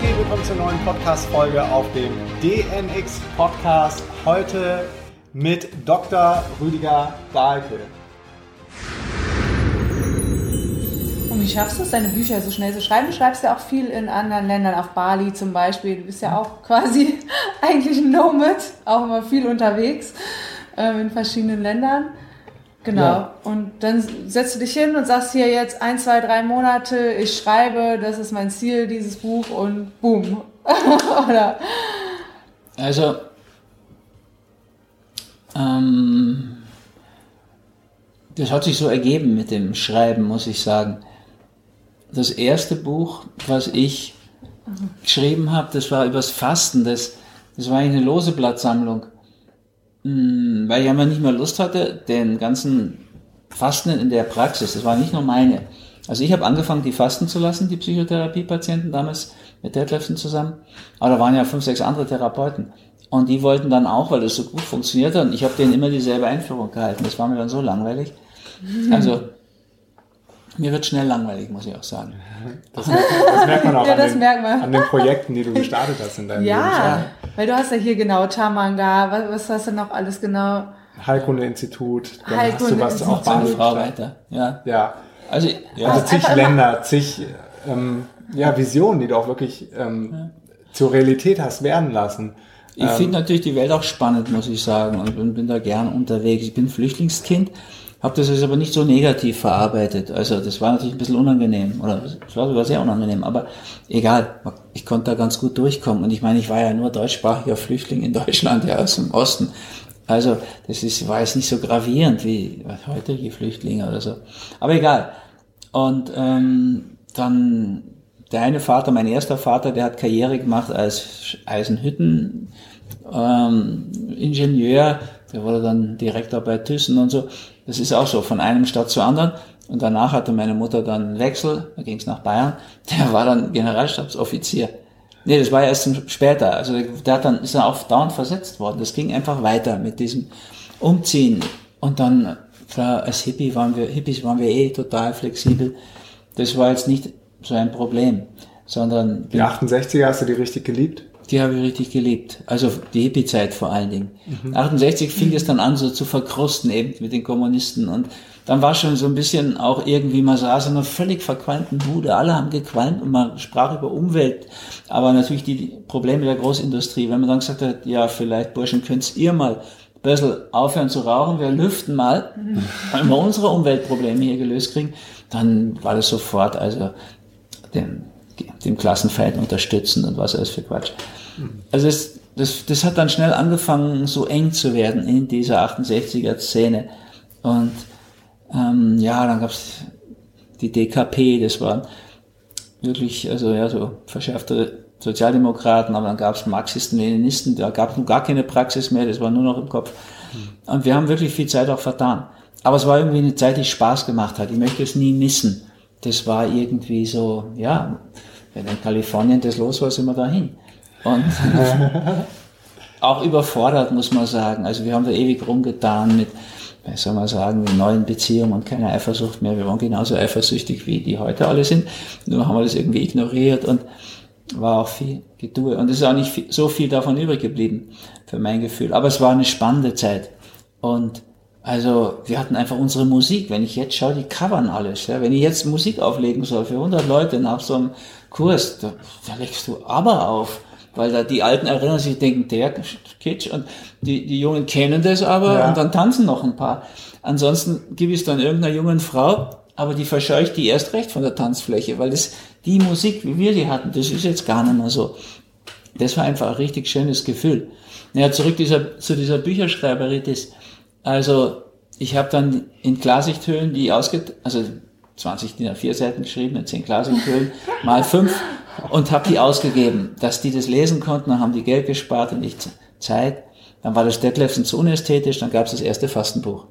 geht? Willkommen zur neuen Podcast-Folge auf dem DNX Podcast. Heute mit Dr. Rüdiger Dahlke. Und wie schaffst du es, deine Bücher so schnell zu schreiben? Du schreibst ja auch viel in anderen Ländern, auf Bali zum Beispiel. Du bist ja auch quasi eigentlich ein Nomad, auch immer viel unterwegs ähm, in verschiedenen Ländern. Genau. Ja. Und dann setzt du dich hin und sagst hier jetzt ein, zwei, drei Monate, ich schreibe, das ist mein Ziel, dieses Buch und boom. Oder? Also, ähm, das hat sich so ergeben mit dem Schreiben, muss ich sagen. Das erste Buch, was ich mhm. geschrieben habe, das war übers Fasten. Das, das war eine lose Blattsammlung. Hm, weil ich einfach nicht mehr Lust hatte, den ganzen Fasten in der Praxis, das war nicht nur meine. Also ich habe angefangen, die fasten zu lassen, die Psychotherapiepatienten damals mit Detlefsen zusammen. Aber da waren ja fünf, sechs andere Therapeuten. Und die wollten dann auch, weil das so gut funktioniert hat, und ich habe denen immer dieselbe Einführung gehalten. Das war mir dann so langweilig. Also mir wird schnell langweilig, muss ich auch sagen. Das, das merkt man auch ja, an, den, an, den, Projekten, die du gestartet hast in deinem ja, Leben. Ja, weil du hast ja hier genau Tamanga, was, was hast du noch alles genau? Heilkunde-Institut, dann Heilkunde hast du was auch Bahnfrau weiter. Ja. ja. Also, ja. also zig Länder, zig ähm, ja, Visionen, die du auch wirklich ähm, ja. zur Realität hast werden lassen. Ich ähm, finde natürlich die Welt auch spannend, muss ich sagen, und bin, bin da gern unterwegs. Ich bin Flüchtlingskind habe das jetzt aber nicht so negativ verarbeitet. Also das war natürlich ein bisschen unangenehm oder es war sogar sehr unangenehm, aber egal, ich konnte da ganz gut durchkommen. Und ich meine, ich war ja nur deutschsprachiger Flüchtling in Deutschland, ja aus dem Osten. Also das ist, war jetzt nicht so gravierend wie heutige Flüchtlinge oder so. Aber egal. Und ähm, dann der eine Vater, mein erster Vater, der hat Karriere gemacht als Eisenhütten ähm, der wurde dann Direktor bei Thyssen und so. Das ist auch so, von einem Stadt zur anderen. Und danach hatte meine Mutter dann einen Wechsel, da ging es nach Bayern. Der war dann Generalstabsoffizier. Nee, das war ja erst später. Also der hat dann, ist dann auch dauernd versetzt worden. Das ging einfach weiter mit diesem Umziehen. Und dann, klar, als Hippie waren wir, Hippies waren wir eh total flexibel. Das war jetzt nicht so ein Problem, sondern... Die 68er hast du die richtig geliebt? Die habe ich richtig geliebt. Also die Hippie-Zeit vor allen Dingen. Mhm. 68 fing es dann an, so zu verkrusten eben mit den Kommunisten. Und dann war schon so ein bisschen auch irgendwie, man saß in einer völlig verqualmten Bude. Alle haben gequalmt und man sprach über Umwelt. Aber natürlich die Probleme der Großindustrie. Wenn man dann gesagt hat, ja, vielleicht Burschen, könnt ihr mal ein bisschen aufhören zu rauchen, wir lüften mal, wenn wir unsere Umweltprobleme hier gelöst kriegen, dann war das sofort, also dem, dem Klassenfeind unterstützen und was alles für Quatsch. Also es, das, das hat dann schnell angefangen, so eng zu werden in dieser 68er-Szene. Und ähm, ja, dann gab's die DKP, das waren wirklich, also ja, so verschärfte Sozialdemokraten, aber dann gab's Marxisten, Leninisten, da gab's nun gar keine Praxis mehr, das war nur noch im Kopf. Und wir haben wirklich viel Zeit auch vertan. Aber es war irgendwie eine Zeit, die Spaß gemacht hat. Ich möchte es nie missen. Das war irgendwie so, ja, wenn in Kalifornien das los war, sind wir dahin. Und auch überfordert, muss man sagen. Also wir haben da ewig rumgetan mit, wie soll man sagen, mit neuen Beziehungen und keine Eifersucht mehr. Wir waren genauso eifersüchtig, wie die heute alle sind. Nur haben wir das irgendwie ignoriert und war auch viel Geduld. Und es ist auch nicht so viel davon übrig geblieben, für mein Gefühl. Aber es war eine spannende Zeit. Und also wir hatten einfach unsere Musik. Wenn ich jetzt schaue, die covern alles. Ja. Wenn ich jetzt Musik auflegen soll für 100 Leute nach so einem Kurs, da, da legst du aber auf. Weil da die Alten erinnern sich, denken, der Kitsch und die, die Jungen kennen das aber ja. und dann tanzen noch ein paar. Ansonsten gibt es dann irgendeiner jungen Frau, aber die verscheucht die erst recht von der Tanzfläche, weil das, die Musik, wie wir die hatten, das ist jetzt gar nicht mehr so. Das war einfach ein richtig schönes Gefühl. Naja, zurück dieser, zu dieser Bücherschreiberitis. Also, ich habe dann in Klarsichthöhlen die ausget, also 20 DIN A4 Seiten geschrieben, in 10 Klarsichthöhlen, mal 5 und habe die ausgegeben, dass die das lesen konnten, dann haben die Geld gespart und ich Zeit. Dann war das Detlefsen zu unästhetisch, dann gab es das erste Fastenbuch.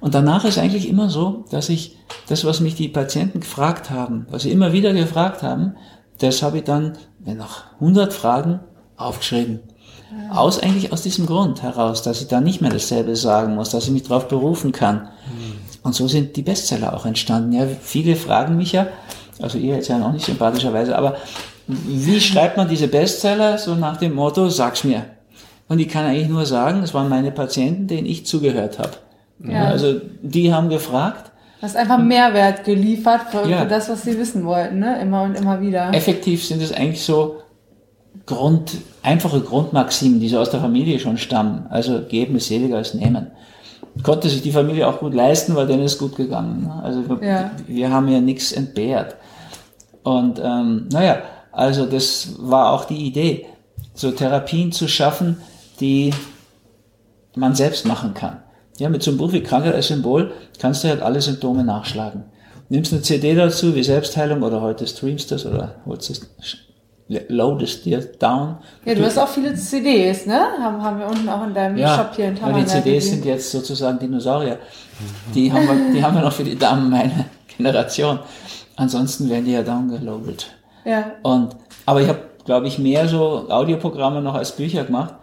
Und danach ist eigentlich immer so, dass ich das, was mich die Patienten gefragt haben, was sie immer wieder gefragt haben, das habe ich dann, wenn noch 100 Fragen, aufgeschrieben. Aus eigentlich aus diesem Grund heraus, dass ich da nicht mehr dasselbe sagen muss, dass ich mich darauf berufen kann. Und so sind die Bestseller auch entstanden. Ja, viele fragen mich ja, also ihr jetzt ja noch nicht sympathischerweise, aber wie schreibt man diese Bestseller? So nach dem Motto, sag's mir. Und ich kann eigentlich nur sagen, es waren meine Patienten, denen ich zugehört habe. Ja. Also die haben gefragt. Du hast einfach Mehrwert geliefert für, ja. für, das, was sie wissen wollten, ne? immer und immer wieder. Effektiv sind es eigentlich so Grund, einfache Grundmaximen, die so aus der Familie schon stammen. Also geben ist seliger als nehmen. Konnte sich die Familie auch gut leisten, weil denen ist gut gegangen. Ne? Also ja. wir haben ja nichts entbehrt. Und ähm, naja, also das war auch die Idee, so Therapien zu schaffen, die man selbst machen kann. Ja, mit so einem Buch wie Krankheit als Symbol kannst du halt alle Symptome nachschlagen. Nimmst eine CD dazu, wie Selbstheilung oder heute streamst das oder holst es, loadest dir down. Ja, du, hast auch viele CDs, ne? Haben, haben wir unten auch in deinem ja, Shop hier in. Ja, die CDs sind jetzt sozusagen Dinosaurier. Die haben wir, die haben wir noch für die Damen meiner Generation. Ansonsten werden die ja downgeloadet. Ja. Und, aber ich habe, glaube ich, mehr so Audioprogramme noch als Bücher gemacht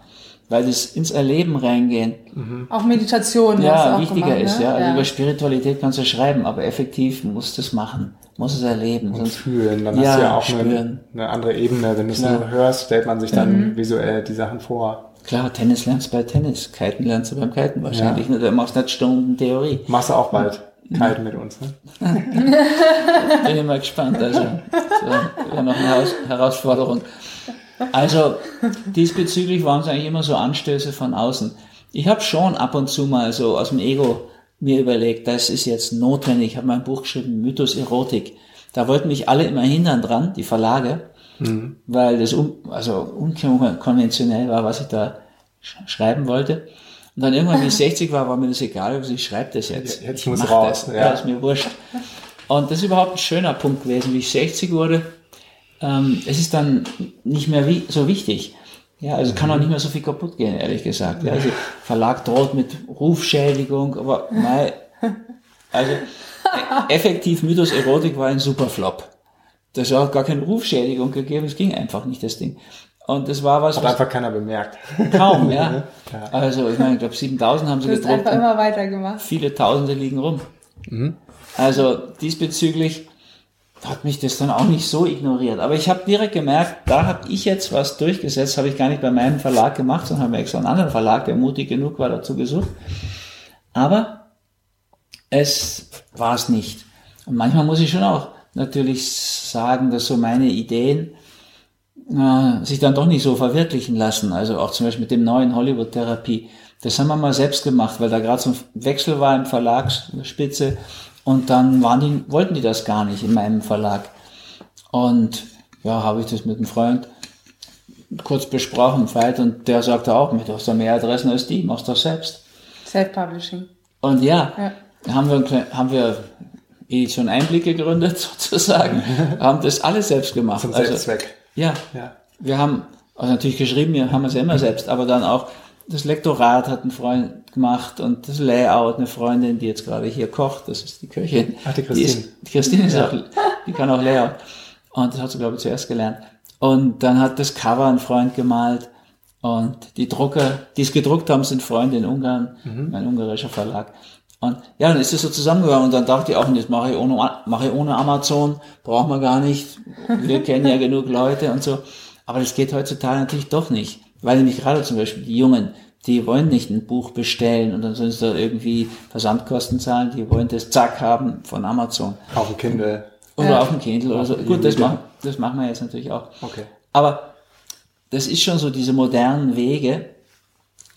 weil das ins Erleben reingehen. Mhm. Auch Meditation. Ja, wichtiger gemacht, ist, ne? ja. Also ja. über Spiritualität kannst du schreiben, aber effektiv musst du es machen, musst es erleben. Und sonst, fühlen, dann ja, hast du ja auch eine, eine, andere Ebene. Wenn du es nur hörst, stellt man sich dann mhm. visuell die Sachen vor. Klar, Tennis lernst du bei Tennis, Kiten lernst du beim Kiten wahrscheinlich. Ja. Du machst nicht Stunden Theorie. Machst du auch bald. Kiten mit uns, ne? Bin ich mal gespannt. Also, so, wäre noch eine Herausforderung. Also diesbezüglich waren es eigentlich immer so Anstöße von außen. Ich habe schon ab und zu mal so aus dem Ego mir überlegt, das ist jetzt notwendig. Ich habe mein Buch geschrieben, Mythos Erotik. Da wollten mich alle immer hindern dran, die Verlage, mhm. weil das un, also unkonventionell war, was ich da sch schreiben wollte. Und dann irgendwann, wie ich 60 war, war mir das egal, also ich schreibe das jetzt. Jetzt ich muss raus. Das. Ja. ja, ist mir wurscht. Und das ist überhaupt ein schöner Punkt gewesen, wie ich 60 wurde ähm, es ist dann nicht mehr wie, so wichtig. Ja, also kann auch nicht mehr so viel kaputt gehen, ehrlich gesagt. Ja, also Verlag droht mit Rufschädigung, aber nein, also effektiv Mythos Erotik war ein super Flop. Das hat gar keine Rufschädigung gegeben, es ging einfach nicht, das Ding. Und das war was. Hat einfach keiner bemerkt. Kaum, ja. ja. Also, ich meine, ich glaube, 7000 haben sie du gedruckt. einfach immer weitergemacht. Viele Tausende liegen rum. Mhm. Also, diesbezüglich hat mich das dann auch nicht so ignoriert. Aber ich habe direkt gemerkt, da habe ich jetzt was durchgesetzt, habe ich gar nicht bei meinem Verlag gemacht, sondern habe extra einen anderen Verlag, der mutig genug war, dazu gesucht. Aber es war es nicht. Und manchmal muss ich schon auch natürlich sagen, dass so meine Ideen äh, sich dann doch nicht so verwirklichen lassen. Also auch zum Beispiel mit dem neuen Hollywood-Therapie. Das haben wir mal selbst gemacht, weil da gerade so ein Wechsel war im Verlagsspitze und dann waren die, wollten die das gar nicht in meinem Verlag. Und ja, habe ich das mit einem Freund kurz besprochen, Veit, und der sagte auch, mit hast du mehr Adressen als die, machst das selbst. Self-Publishing. Und ja, ja, haben wir, haben wir Edition Einblick gegründet, sozusagen, haben das alles selbst gemacht. Zum also, Selbstzweck. Ja, ja. Wir haben, also natürlich geschrieben, wir haben es ja immer selbst, aber dann auch das Lektorat hat ein Freund gemacht und das Layout eine Freundin, die jetzt gerade hier kocht, das ist die Köchin. Ach, die Christine. Die, ist, die Christine ist ja. auch, die kann auch Layout. Und das hat sie, glaube ich, zuerst gelernt. Und dann hat das Cover ein Freund gemalt. Und die Drucker, die es gedruckt haben, sind Freunde in Ungarn, mhm. ein ungarischer Verlag. Und ja, dann ist es so zusammengegangen und dann dachte ich auch, jetzt mache ich ohne, mache ich ohne Amazon, braucht man gar nicht. Wir kennen ja genug Leute und so. Aber das geht heutzutage natürlich doch nicht. Weil nämlich gerade zum Beispiel die Jungen, die wollen nicht ein Buch bestellen und dann sollen sie da irgendwie Versandkosten zahlen, die wollen das zack haben von Amazon. Auf dem Kindle. Oder ja. auf dem Kindle oder so. Gut, das machen, das machen wir jetzt natürlich auch. Okay. Aber das ist schon so, diese modernen Wege,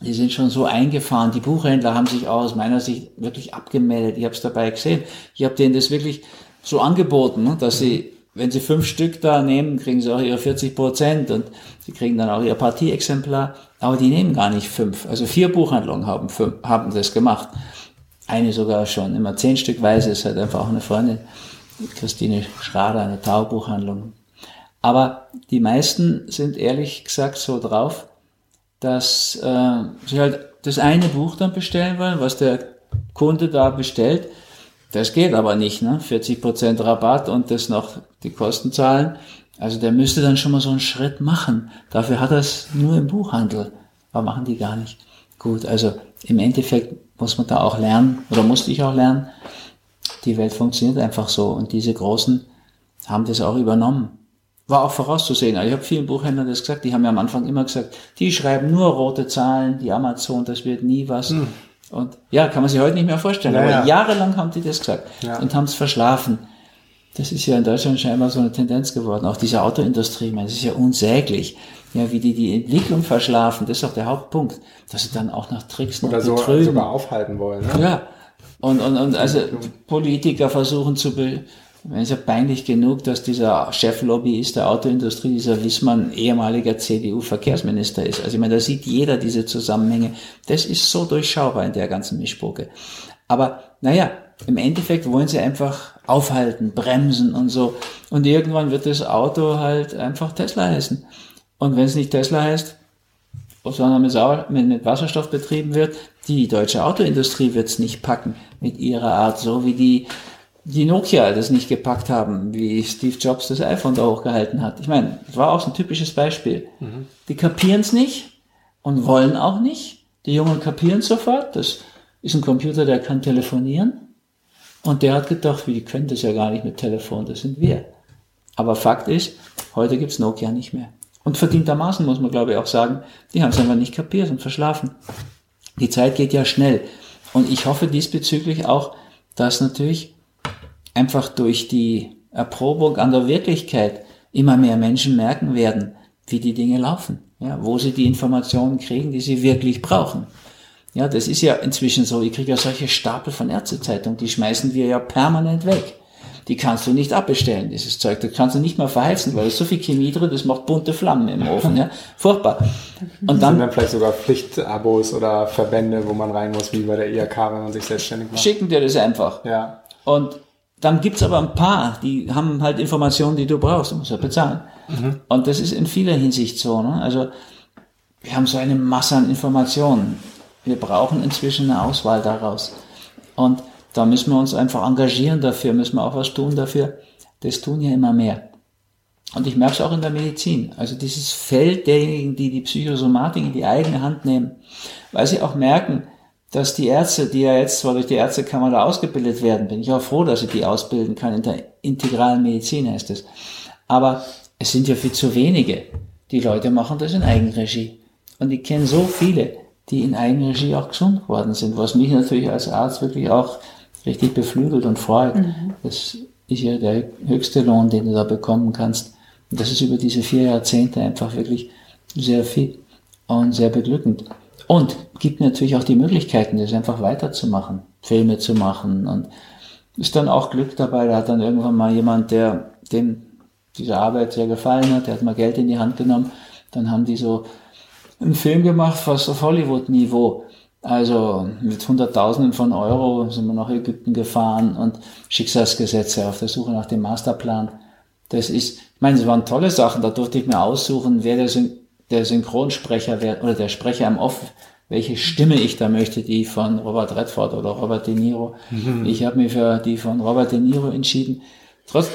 die sind schon so eingefahren. Die Buchhändler haben sich auch aus meiner Sicht wirklich abgemeldet. Ich habe es dabei gesehen. Ich habe denen das wirklich so angeboten, ne, dass sie wenn Sie fünf Stück da nehmen, kriegen Sie auch Ihre 40 Prozent und Sie kriegen dann auch Ihr Partieexemplar. Aber die nehmen gar nicht fünf. Also vier Buchhandlungen haben, fünf, haben das gemacht. Eine sogar schon immer zehn Stückweise ist halt einfach auch eine Freundin, Christine Schrader, eine Taubuchhandlung. Aber die meisten sind ehrlich gesagt so drauf, dass äh, sie halt das eine Buch dann bestellen wollen, was der Kunde da bestellt das geht aber nicht, ne? 40% Rabatt und das noch die Kosten zahlen. Also der müsste dann schon mal so einen Schritt machen. Dafür hat er es nur im Buchhandel. Aber machen die gar nicht. Gut, also im Endeffekt muss man da auch lernen, oder musste ich auch lernen, die Welt funktioniert einfach so. Und diese Großen haben das auch übernommen. war auch vorauszusehen. Also ich habe vielen Buchhändlern das gesagt, die haben ja am Anfang immer gesagt, die schreiben nur rote Zahlen, die Amazon, das wird nie was. Hm. Und ja, kann man sich heute nicht mehr vorstellen. Ja, aber ja. jahrelang haben die das gesagt ja. und haben es verschlafen. Das ist ja in Deutschland scheinbar so eine Tendenz geworden. Auch diese Autoindustrie, man, das ist ja unsäglich. Ja, wie die die Entwicklung verschlafen, das ist auch der Hauptpunkt, dass sie dann auch nach Tricks Oder so, sogar aufhalten wollen. Ne? Ja. Und, und, und also Politiker versuchen zu be es ist ja peinlich genug, dass dieser Cheflobbyist der Autoindustrie, dieser Wissmann, ehemaliger CDU-Verkehrsminister ist. Also ich meine, da sieht jeder diese Zusammenhänge. Das ist so durchschaubar in der ganzen Mischpoke. Aber naja, im Endeffekt wollen sie einfach aufhalten, bremsen und so. Und irgendwann wird das Auto halt einfach Tesla heißen. Und wenn es nicht Tesla heißt, sondern mit, mit Wasserstoff betrieben wird, die deutsche Autoindustrie wird es nicht packen mit ihrer Art, so wie die die Nokia das nicht gepackt haben, wie Steve Jobs das iPhone da hochgehalten hat. Ich meine, das war auch so ein typisches Beispiel. Mhm. Die kapieren es nicht und wollen auch nicht. Die Jungen kapieren sofort. Das ist ein Computer, der kann telefonieren. Und der hat gedacht, wie die können das ja gar nicht mit Telefon, das sind wir. Aber Fakt ist, heute gibt's Nokia nicht mehr. Und verdientermaßen muss man, glaube ich, auch sagen, die haben es einfach nicht kapiert und verschlafen. Die Zeit geht ja schnell. Und ich hoffe diesbezüglich auch, dass natürlich einfach durch die Erprobung an der Wirklichkeit immer mehr Menschen merken werden, wie die Dinge laufen, ja, wo sie die Informationen kriegen, die sie wirklich brauchen. Ja, das ist ja inzwischen so. Ich kriege ja solche Stapel von Ärztezeitungen, die schmeißen wir ja permanent weg. Die kannst du nicht abbestellen, dieses Zeug. Das kannst du nicht mal verheizen, weil da ist so viel Chemie drin, das macht bunte Flammen im Ofen. Ja? Furchtbar. Und dann, sind dann vielleicht sogar Pflichtabos oder Verbände, wo man rein muss, wie bei der IHK, wenn man sich selbstständig macht. Schicken dir das einfach. Ja. Und dann gibt's aber ein paar, die haben halt Informationen, die du brauchst, du musst ja bezahlen. Mhm. Und das ist in vieler Hinsicht so. Ne? Also wir haben so eine Masse an Informationen. Wir brauchen inzwischen eine Auswahl daraus. Und da müssen wir uns einfach engagieren dafür, müssen wir auch was tun dafür. Das tun ja immer mehr. Und ich merke es auch in der Medizin. Also dieses Feld derjenigen, die die Psychosomatik in die eigene Hand nehmen, weil sie auch merken, dass die Ärzte, die ja jetzt zwar durch die Ärztekammer da ausgebildet werden, bin ich auch froh, dass ich die ausbilden kann in der integralen Medizin heißt es. Aber es sind ja viel zu wenige. Die Leute machen das in Eigenregie. Und ich kenne so viele, die in Eigenregie auch gesund geworden sind, was mich natürlich als Arzt wirklich auch richtig beflügelt und freut. Mhm. Das ist ja der höchste Lohn, den du da bekommen kannst. Und das ist über diese vier Jahrzehnte einfach wirklich sehr viel und sehr beglückend. Und gibt natürlich auch die Möglichkeiten, das einfach weiterzumachen, Filme zu machen und ist dann auch Glück dabei. Da hat dann irgendwann mal jemand, der dem diese Arbeit sehr gefallen hat, der hat mal Geld in die Hand genommen. Dann haben die so einen Film gemacht, fast auf Hollywood-Niveau. Also mit Hunderttausenden von Euro sind wir nach Ägypten gefahren und Schicksalsgesetze auf der Suche nach dem Masterplan. Das ist, ich meine, es waren tolle Sachen. Da durfte ich mir aussuchen, wer der der Synchronsprecher oder der Sprecher im Off, welche Stimme ich da möchte, die von Robert Redford oder Robert De Niro. Mhm. Ich habe mich für die von Robert De Niro entschieden. Trotz,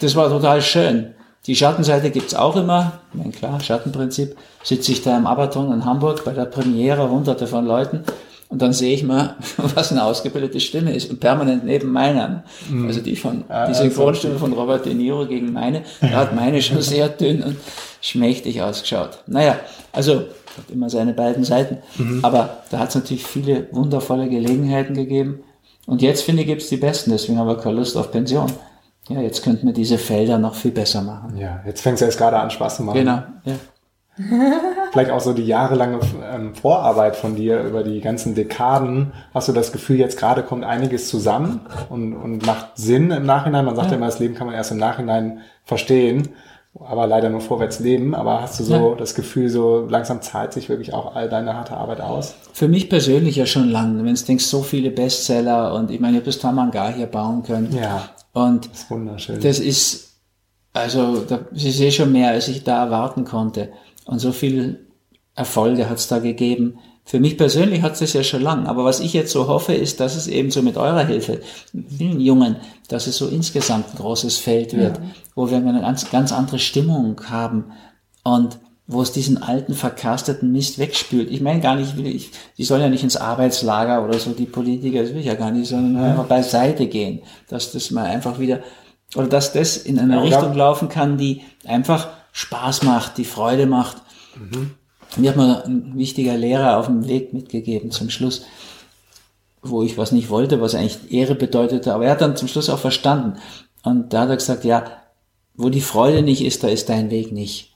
das war total schön. Die Schattenseite gibt's auch immer. Ich meine, klar, Schattenprinzip. Sitze ich da im Abaton in Hamburg bei der Premiere, hunderte von Leuten. Und dann sehe ich mal, was eine ausgebildete Stimme ist und permanent neben meiner. Mhm. Also die von, die Synchronstimme von Robert De Niro gegen meine, da hat meine schon sehr dünn und schmächtig ausgeschaut. Naja, also hat immer seine beiden Seiten. Mhm. Aber da hat es natürlich viele wundervolle Gelegenheiten gegeben. Und jetzt finde ich, gibt's die besten, deswegen haben wir keine Lust auf Pension. Ja, jetzt könnten wir diese Felder noch viel besser machen. Ja, jetzt fängt es ja erst gerade an, Spaß zu machen. Genau, ja. Vielleicht auch so die jahrelange ähm, Vorarbeit von dir über die ganzen Dekaden. Hast du das Gefühl, jetzt gerade kommt einiges zusammen und, und macht Sinn im Nachhinein? Man sagt ja. immer, das Leben kann man erst im Nachhinein verstehen, aber leider nur vorwärts leben. Aber hast du so ja. das Gefühl, so langsam zahlt sich wirklich auch all deine harte Arbeit aus? Für mich persönlich ja schon lange. Wenn du denkst, so viele Bestseller und ich meine, ich habe das Tamangar hier bauen können. Ja. Und das ist wunderschön. Das ist, also, das ist eh schon mehr, als ich da erwarten konnte. Und so viel Erfolge hat es da gegeben. Für mich persönlich hat es das ja schon lang. Aber was ich jetzt so hoffe, ist, dass es eben so mit eurer Hilfe, vielen Jungen, dass es so insgesamt ein großes Feld wird, ja. wo wir eine ganz, ganz andere Stimmung haben und wo es diesen alten verkasteten Mist wegspült. Ich meine gar nicht, ich, die sollen ja nicht ins Arbeitslager oder so, die Politiker, das will ich ja gar nicht, sondern ja. einfach beiseite gehen, dass das mal einfach wieder oder dass das in eine Ja, Richtung laufen kann, die einfach Spaß macht, die Freude macht. Mir hat mal ein wichtiger Lehrer auf dem Weg mitgegeben zum Schluss, wo ich was nicht wollte, was eigentlich Ehre bedeutete, aber er hat dann zum Schluss auch verstanden. Und da hat er gesagt, ja, wo die Freude nicht ist, da ist dein Weg nicht.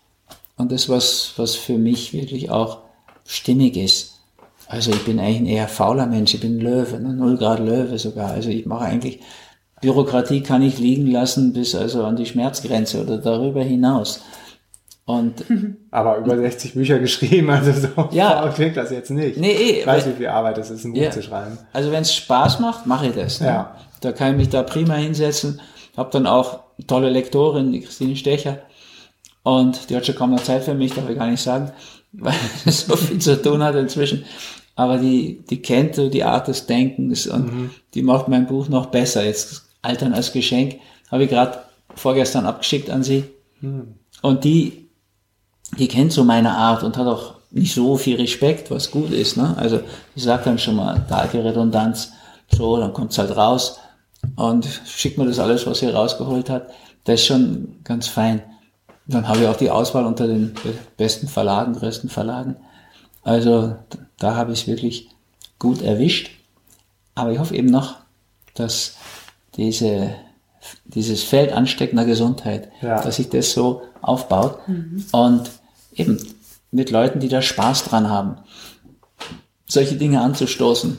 Und das was, was für mich wirklich auch stimmig ist. Also ich bin eigentlich ein eher fauler Mensch, ich bin Löwe, ne? 0 Grad Löwe sogar. Also ich mache eigentlich, Bürokratie kann ich liegen lassen bis also an die Schmerzgrenze oder darüber hinaus. Und Aber über 60 Bücher geschrieben, also so Ja. klingt das jetzt nicht. Nee, eh, ich weiß, wie viel Arbeit es ist, ein Buch Ja. zu schreiben. Also wenn es Spaß macht, mache ich das. Ne? Ja. Da kann ich mich da prima hinsetzen. Hab dann auch tolle Lektorin, die Christine Stecher. Und die hat schon kaum noch Zeit für mich, darf ich gar nicht sagen, weil sie so viel zu tun hat inzwischen. Aber die, die kennt so die Art des Denkens und die macht mein Buch noch besser. Jetzt Altern als Geschenk habe ich gerade vorgestern abgeschickt an sie. Und die, die kennt so meine Art und hat auch nicht so viel Respekt, was gut ist. Ne? Also die sagt dann schon mal, starke Redundanz, so, dann kommt's halt raus und schickt mir das alles, was sie rausgeholt hat. Das ist schon ganz fein. Dann habe ich auch die Auswahl unter den be- besten Verlagen, größten Verlagen. Also da habe ich es wirklich gut erwischt. Aber ich hoffe eben noch, dass diese, dieses Feld ansteckender Gesundheit, Ja. dass sich das so aufbaut und eben mit Leuten, die da Spaß dran haben, solche Dinge anzustoßen.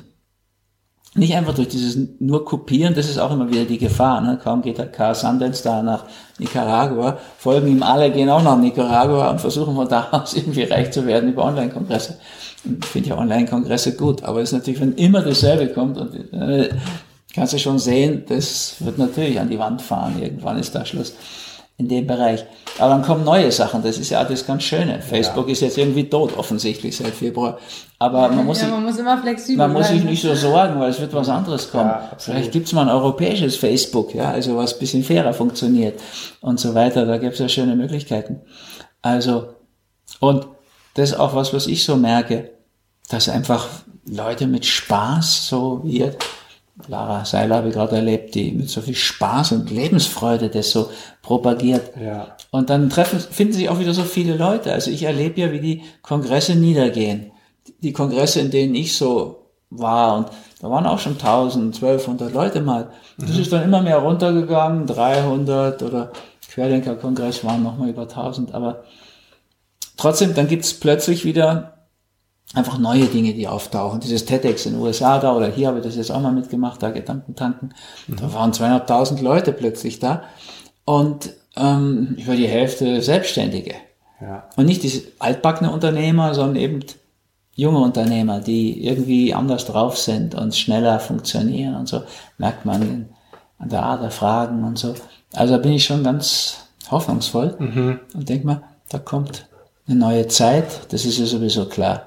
Nicht einfach durch dieses nur Kopieren, das ist auch immer wieder die Gefahr. Ne? Kaum geht der Carl Sundance da nach Nicaragua, folgen ihm alle, gehen auch nach Nicaragua und versuchen von da aus irgendwie reich zu werden über Online-Kongresse. Ich finde ja Online-Kongresse gut, aber es ist natürlich, wenn immer dasselbe kommt und äh, kannst du schon sehen, das wird natürlich an die Wand fahren. Irgendwann ist da Schluss in dem Bereich. Aber dann kommen neue Sachen, das ist ja das ganz Schöne. Facebook ist jetzt irgendwie tot, offensichtlich seit Februar. Aber man muss ja, sich man muss immer flexibel man muss sich bleiben. nicht so sorgen, weil es wird was anderes kommen. Ja. Vielleicht gibt's mal ein europäisches Facebook, ja, also was ein bisschen fairer funktioniert und so weiter. Da gibt's ja schöne Möglichkeiten. Also, und das ist auch was, was ich so merke, dass einfach Leute mit Spaß, so wie ihr, Lara Seiler habe ich gerade erlebt, die mit so viel Spaß und Lebensfreude das so propagiert. Ja. Und dann treffen, finden sich auch wieder so viele Leute. Also ich erlebe ja, wie die Kongresse niedergehen. Die Kongresse, in denen ich so war. Und da waren auch schon 1000, 1200 Leute mal. Das ist dann immer mehr runtergegangen. 300 oder Querdenker-Kongress waren nochmal über 1000. Aber trotzdem, dann gibt's plötzlich wieder einfach neue Dinge, die auftauchen. Dieses TEDx in den USA da oder hier habe ich das jetzt auch mal mitgemacht, da Gedanken tanken. Da waren zweieinhalbtausend Leute plötzlich da und ähm, über die Hälfte Selbstständige. Ja. Und nicht diese altbackene Unternehmer, sondern eben junge Unternehmer, die irgendwie anders drauf sind und schneller funktionieren und so. Merkt man an der Art der Fragen und so. Also da bin ich schon ganz hoffnungsvoll und denk mal, da kommt eine neue Zeit, das ist ja sowieso klar.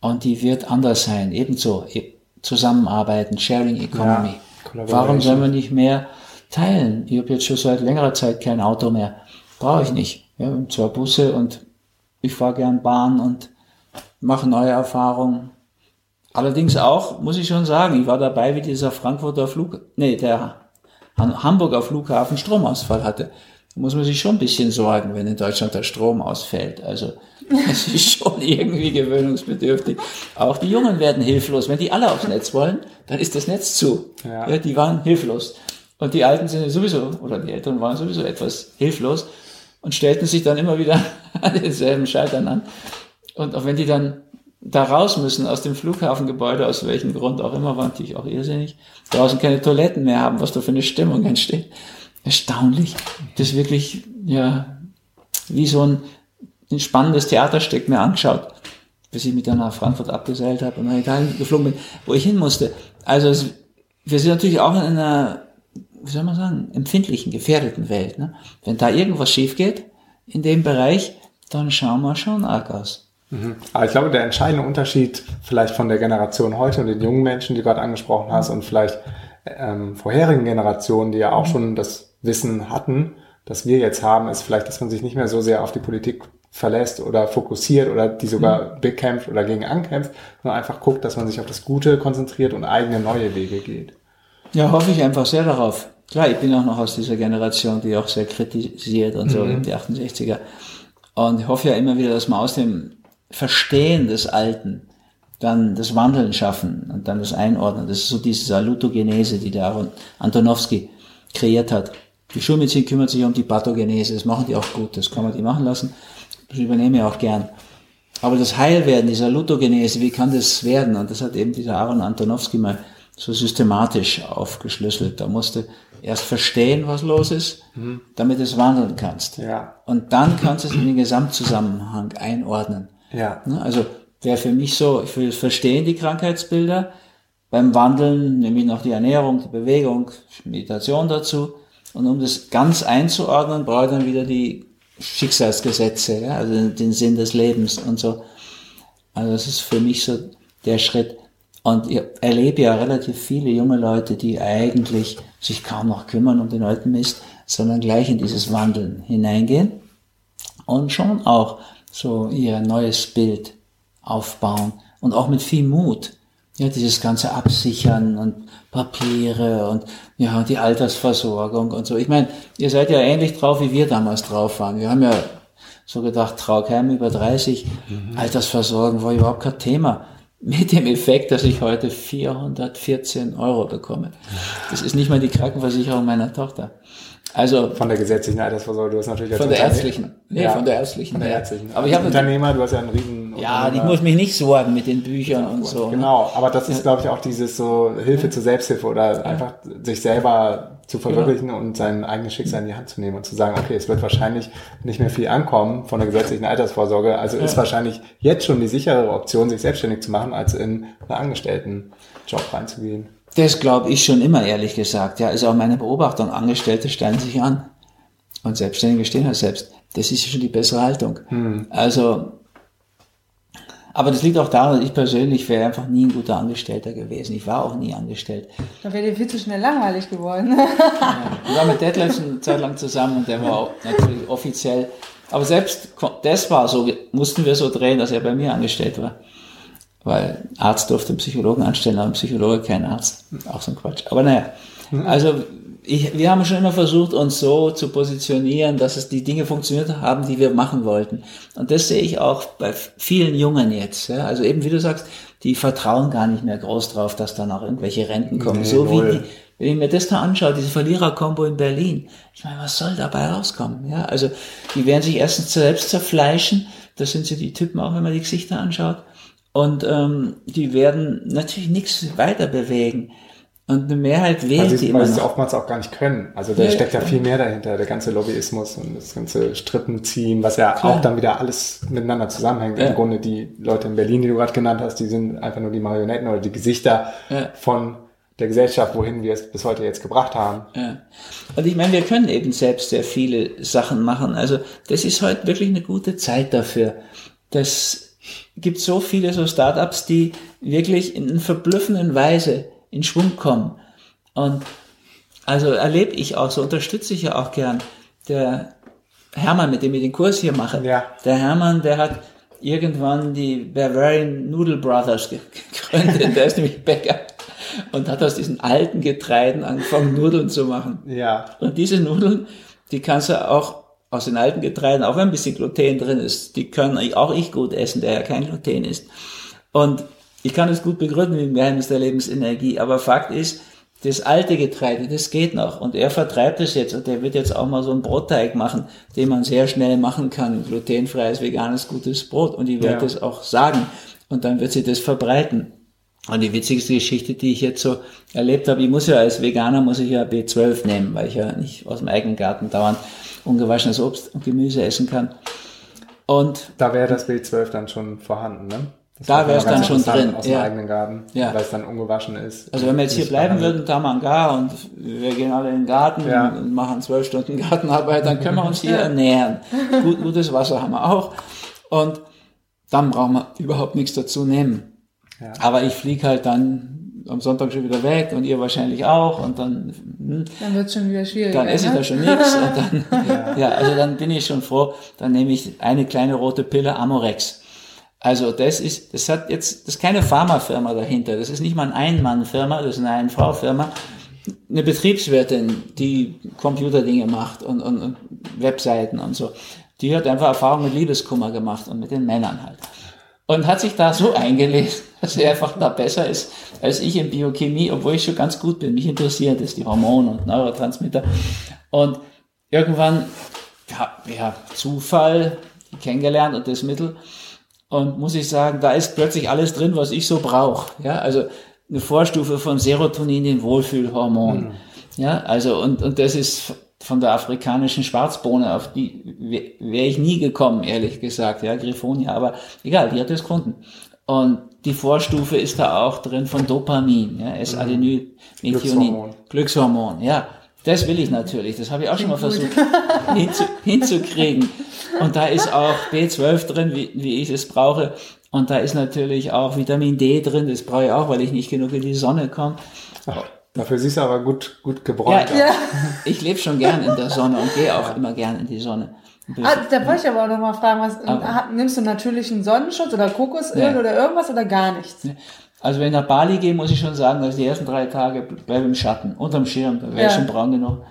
Und die wird anders sein, ebenso e- zusammenarbeiten, Sharing Economy. Collaboration. Warum sollen wir nicht mehr teilen? Ich habe jetzt schon seit längerer Zeit kein Auto mehr. Brauche ich nicht. Ja, wir haben zwei Busse und ich fahre gern Bahn und mache neue Erfahrungen. Allerdings auch, muss ich schon sagen, ich war dabei, wie dieser Frankfurter Flug, nee, der Hamburger Flughafen Stromausfall hatte. Muss man sich schon ein bisschen sorgen, wenn in Deutschland der Strom ausfällt. Also, es ist schon irgendwie gewöhnungsbedürftig. Auch die Jungen werden hilflos. Wenn die alle aufs Netz wollen, dann ist das Netz zu. Ja. Ja, die waren hilflos. Und die Alten sind sowieso, oder die Älteren waren sowieso etwas hilflos und stellten sich dann immer wieder an denselben Schaltern an. Und auch wenn die dann da raus müssen aus dem Flughafengebäude, aus welchem Grund auch immer, war natürlich auch irrsinnig, draußen keine Toiletten mehr haben, was da für eine Stimmung entsteht. Erstaunlich. Das ist wirklich, ja, wie so ein, ein spannendes Theaterstück mir angeschaut, bis ich mich dann nach Frankfurt abgesellt habe und nach Italien geflogen bin, wo ich hin musste. Also es, wir sind natürlich auch in einer, wie soll man sagen, empfindlichen, gefährdeten Welt. Ne? Wenn da irgendwas schief geht in dem Bereich, dann schauen wir schon arg aus. Mhm. Aber ich glaube, der entscheidende Unterschied vielleicht von der Generation heute und den jungen Menschen, die du gerade angesprochen hast, und vielleicht ähm, vorherigen Generationen, die ja auch schon das Wissen hatten, das wir jetzt haben, ist vielleicht, dass man sich nicht mehr so sehr auf die Politik verlässt oder fokussiert oder die sogar bekämpft oder gegen ankämpft, sondern einfach guckt, dass man sich auf das Gute konzentriert und eigene neue Wege geht. Ja, hoffe ich einfach sehr darauf. Klar, ich bin auch noch aus dieser Generation, die auch sehr kritisiert und so, Mhm. die 68er. Und ich hoffe ja immer wieder, dass wir aus dem Verstehen des Alten dann das Wandeln schaffen und dann das Einordnen. Das ist so diese Salutogenese, die der Antonowski kreiert hat. Die Schulmedizin kümmert sich um die Pathogenese, das machen die auch gut, das kann man die machen lassen. Das übernehme ich auch gern. Aber das Heilwerden, die Salutogenese, wie kann das werden? Und das hat eben dieser Aaron Antonowski mal so systematisch aufgeschlüsselt. Da musst du erst verstehen, was los ist, damit du es wandeln kannst. Ja. Und dann kannst du es in den Gesamtzusammenhang einordnen. Ja. Ne? Also wäre für mich so, ich will verstehen die Krankheitsbilder. Beim Wandeln nehme ich noch die Ernährung, die Bewegung, Meditation dazu. Und um das ganz einzuordnen, brauche ich dann wieder die Schicksalsgesetze, ja? also den, Sinn des Lebens und so. Also das ist für mich so der Schritt. Und ich erlebe ja relativ viele junge Leute, die eigentlich sich kaum noch kümmern um den alten Mist, sondern gleich in dieses Wandeln hineingehen und schon auch so ihr neues Bild aufbauen und auch mit viel Mut. Ja, dieses ganze Absichern und Papiere und ja, die Altersversorgung und so. Ich meine, ihr seid ja ähnlich drauf, wie wir damals drauf waren. Wir haben ja so gedacht, Traugheim über 30, Altersversorgung war überhaupt kein Thema. Mit dem Effekt, dass ich heute 414 Euro bekomme. Das ist nicht mal die Krankenversicherung meiner Tochter. Also Von der gesetzlichen Altersvorsorge, du hast natürlich als von der ärztlichen. Nee, Ja, von der ärztlichen. Von der ja. ärztlichen. Aber ich habe Unternehmer, du hast ja einen riesen ja, ich muss mich nicht sorgen mit den Büchern und so. ne? Genau, aber das ist, glaube ich, auch dieses so Hilfe zur Selbsthilfe oder einfach sich selber zu verwirklichen und sein eigenes Schicksal in die Hand zu nehmen und zu sagen, okay, es wird wahrscheinlich nicht mehr viel ankommen von der gesetzlichen Altersvorsorge, also ist wahrscheinlich jetzt schon die sichere Option, sich selbstständig zu machen, als in einen Angestelltenjob reinzugehen. Das glaube ich schon immer, ehrlich gesagt. Ja, ist auch meine Beobachtung. Angestellte stellen sich an und Selbstständige stehen halt selbst. Das ist schon die bessere Haltung. Also, aber das liegt auch daran, dass ich persönlich wäre einfach nie ein guter Angestellter gewesen. Ich war auch nie angestellt. Da wäre dir viel zu schnell langweilig geworden. Ich war mit Detlef eine Zeit lang zusammen und der war auch natürlich offiziell. Aber selbst das war so, mussten wir so drehen, dass er bei mir angestellt war. Weil Arzt durfte einen Psychologen anstellen, aber ein Psychologe kein Arzt. Auch so ein Quatsch. Aber naja, also ich, wir haben schon immer versucht, uns so zu positionieren, dass es die Dinge funktioniert haben, die wir machen wollten. Und das sehe ich auch bei vielen Jungen jetzt. Ja? Also eben, wie du sagst, die vertrauen gar nicht mehr groß drauf, dass dann auch irgendwelche Renten kommen. Nee, so wie die, wenn ich mir das da anschaue, diese Verlierer-Kombo in Berlin, ich meine, was soll dabei rauskommen? Ja, also die werden sich erstens selbst zerfleischen, das sind so die Typen auch, wenn man die Gesichter anschaut, und ähm, die werden natürlich nichts weiter bewegen. Und eine Mehrheit Weil wählt die sie, immer weil sie es noch. oftmals auch gar nicht können. Also da Ja, steckt ja klar. viel mehr dahinter, der ganze Lobbyismus und das ganze Strippenziehen, was ja auch dann wieder alles miteinander zusammenhängt. Ja. Im Grunde die Leute in Berlin, die du gerade genannt hast, die sind einfach nur die Marionetten oder die Gesichter Ja. von der Gesellschaft, wohin wir es bis heute jetzt gebracht haben. Ja. Und ich meine, wir können eben selbst sehr viele Sachen machen. Also das ist heute wirklich eine gute Zeit dafür. Das gibt so viele so Startups, die wirklich in verblüffenden Weise in Schwung kommen. Und also erlebe ich auch, so unterstütze ich ja auch gern. Der Hermann, mit dem ich den Kurs hier mache, Ja. der Hermann, der hat irgendwann die Bavarian Noodle Brothers ge- gegründet. der ist nämlich Bäcker und hat aus diesen alten Getreiden angefangen, Nudeln zu machen. Ja, Und diese Nudeln, die kannst du auch aus den alten Getreiden, auch wenn ein bisschen Gluten drin ist, die können auch ich gut essen, der ja kein Gluten ist. Und ich kann es gut begründen dem Geheimnis der Lebensenergie, aber Fakt ist, das alte Getreide, das geht noch. Und er vertreibt es jetzt und der wird jetzt auch mal so einen Brotteig machen, den man sehr schnell machen kann. Glutenfreies, veganes, gutes Brot. Und die wird Ja. das auch sagen. Und dann wird sie das verbreiten. Und die witzigste Geschichte, die ich jetzt so erlebt habe, ich muss ja als Veganer, muss ich ja B12 nehmen, weil ich ja nicht aus dem eigenen Garten dauernd ungewaschenes Obst und Gemüse essen kann. Und da wäre das B12 dann schon vorhanden, ne? Das Da wär's ganz dann schon drin, Aus dem ja. eigenen Garten, Ja. weil es dann ungewaschen ist. also wenn wir jetzt hier bleiben würden, Tamangar und wir gehen alle in den Garten Ja. und machen zwölf Stunden Gartenarbeit, dann können wir uns hier ernähren. Gut, gutes Wasser haben wir auch. Und dann brauchen wir überhaupt nichts dazu nehmen. Ja. Aber ich fliege halt dann am Sonntag schon wieder weg und ihr wahrscheinlich auch und dann hm, Dann wird es schon wieder schwierig. dann esse ich ne? da schon nichts und dann, ja. also dann bin ich schon froh, dann nehme ich eine kleine rote Pille Amorex. Also das ist, das hat jetzt, das ist keine Pharmafirma dahinter, das ist nicht mal eine Ein-Mann-Firma, das ist eine Ein-Frau-Firma. eine Betriebswirtin, die Computerdinge macht und, und, und Webseiten und so. Die hat einfach Erfahrung mit Liebeskummer gemacht und mit den Männern halt. Und hat sich da so eingelesen, dass er einfach da besser ist als ich in Biochemie, obwohl ich schon ganz gut bin. Mich interessiert es, die Hormone und Neurotransmitter. Und irgendwann, ja, ja Zufall, kennengelernt und das Mittel. Und muss ich sagen, da ist plötzlich alles drin, was ich so brauche. Ja, also eine Vorstufe von Serotonin, den Wohlfühlhormon. Mhm. Ja, also und, und das ist von der afrikanischen Schwarzbohne, auf die wäre ich nie gekommen, ehrlich gesagt, ja, Griffonia, aber egal, die hat es gefunden. Und die Vorstufe ist da auch drin von Dopamin, ja, S-Adenylmethionin, Glückshormon. Glückshormon, ja. Das will ich natürlich, das habe ich auch schon mal versucht hinzu, hinzukriegen. Und da ist auch B12 drin, wie, wie ich es brauche. Und da ist natürlich auch Vitamin D drin, das brauche ich auch, weil ich nicht genug in die Sonne komme. Dafür siehst du aber gut, gut gebräunt. Ja, ja. Ich lebe schon gern in der Sonne und gehe auch immer gern in die Sonne. Ah, da wollte ich aber auch noch mal fragen, was, aber, nimmst du natürlichen Sonnenschutz oder Kokosöl ja. oder irgendwas oder gar nichts? Also wenn ich nach Bali gehe, muss ich schon sagen, dass die ersten drei Tage bleibe im Schatten, unterm Schirm, da wäre ja. schon braun genug.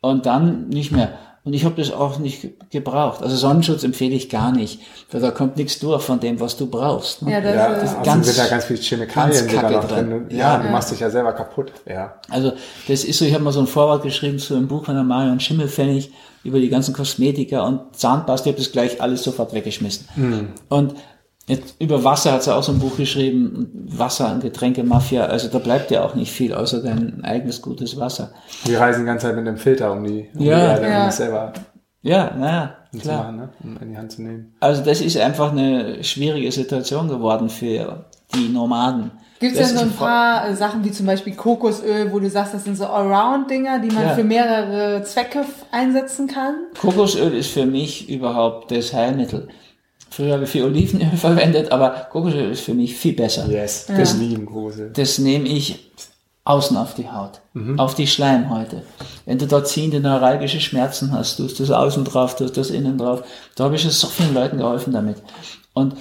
Und dann nicht mehr. Und ich habe das auch nicht gebraucht. Also Sonnenschutz empfehle ich gar nicht, weil da kommt nichts durch von dem, was du brauchst. Ne? Ja, das, ja, das ist ganz, sind da ganz viele Chemikalien ganz noch drin. Ja, ja, du machst dich ja selber kaputt. Ja. Also das ist so, ich habe mal so ein Vorwort geschrieben zu einem Buch von der Marion Schimmelfennig über die ganzen Kosmetika und Zahnpasta, ich habe das gleich alles sofort weggeschmissen. Mhm. Und Jetzt, über Wasser hat sie auch so ein Buch geschrieben, Wasser und Getränke Mafia. Also da bleibt ja auch nicht viel, außer dein eigenes gutes Wasser. Wir reisen die ganze Zeit mit einem Filter um die, um ja, die Erde, ja. um es selber ja, naja, klar. Machen, ne? um in die Hand zu nehmen. Also das ist einfach eine schwierige Situation geworden für die Nomaden. Gibt es denn so ein paar äh, Sachen wie zum Beispiel Kokosöl, wo du sagst, das sind so Allround-Dinger, die man ja. für mehrere Zwecke einsetzen kann? Kokosöl ist für mich überhaupt das Heilmittel. Früher habe ich viel Olivenöl verwendet, aber Kokosöl ist für mich viel besser. Yes, ja. das lieben Kokosöl. Das nehme ich außen auf die Haut, mhm. auf die Schleimhäute. Wenn du dort ziehende neuralgische Schmerzen hast, tust du das außen drauf, tust das innen drauf. Da habe ich so vielen Leuten geholfen damit. Und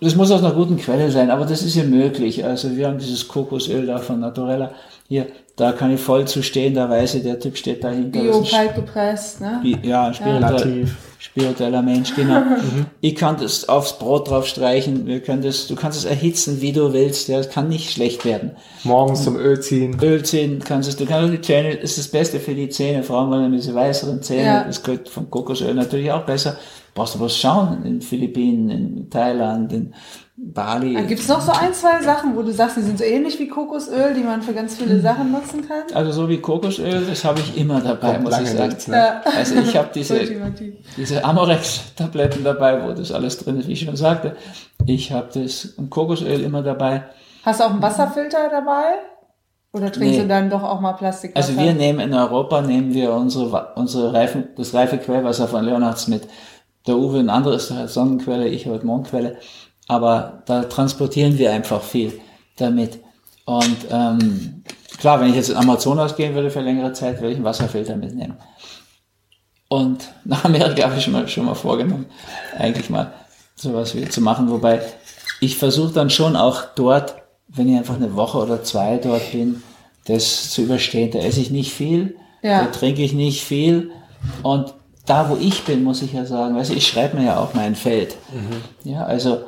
das muss aus einer guten Quelle sein, aber das ist ja möglich. Also wir haben dieses Kokosöl da von Naturella. Hier, da kann ich voll zu stehen, da weiß ich, der Typ steht dahinter. Bio kalt gepresst, ne? Ja, spirituell. Ja spiritueller Mensch, genau. mhm. Ich kann das aufs Brot drauf streichen, wir können das, du kannst es erhitzen, wie du willst, ja, es kann nicht schlecht werden. Morgens zum Öl ziehen. Öl ziehen kannst du, du kannst die Zähne, ist das Beste für die Zähne, Frauen wollen diese weißeren Zähne, ja. das gehört vom Kokosöl natürlich auch besser. Brauchst du was schauen, in Philippinen, in Thailand, in Bali. Ah, Gibt es noch so ein, zwei Sachen, wo du sagst, die sind so ähnlich wie Kokosöl, die man für ganz viele hm. Sachen nutzen kann? Also so wie Kokosöl, das habe ich immer dabei, Kommt muss ich sagen. Nichts, ne? Also ich habe diese, diese Amorex-Tabletten dabei, wo das alles drin ist, wie ich schon sagte. Ich habe das Kokosöl immer dabei. Hast du auch einen Wasserfilter dabei? Oder trinkst nee. du dann doch auch mal Plastikwasser? Also wir nehmen in Europa, nehmen wir unsere, unsere Reifen, das reife Quellwasser von Leonards mit. Der Uwe ein anderes Sonnenquelle, ich heute Mondquelle aber da transportieren wir einfach viel damit. Und ähm, klar, wenn ich jetzt in Amazonas gehen würde für längere Zeit, würde ich einen Wasserfilter mitnehmen. Und nach Amerika habe ich schon mal, schon mal vorgenommen, eigentlich mal sowas wieder zu machen. Wobei ich versuche dann schon auch dort, wenn ich einfach eine Woche oder zwei dort bin, das zu überstehen. Da esse ich nicht viel, ja. da trinke ich nicht viel. Und da, wo ich bin, muss ich ja sagen, weißt du, ich schreibe mir ja auch mein Feld. Mhm. Ja, also